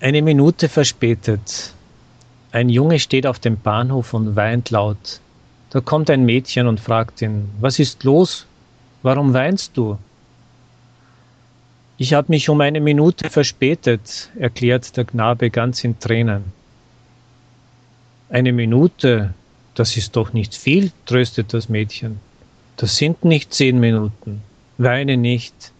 Eine Minute verspätet. Ein Junge steht auf dem Bahnhof und weint laut. Da kommt ein Mädchen und fragt ihn, was ist los? Warum weinst du? Ich habe mich um eine Minute verspätet, erklärt der Knabe ganz in Tränen. Eine Minute, das ist doch nicht viel, tröstet das Mädchen. Das sind nicht zehn Minuten. Weine nicht.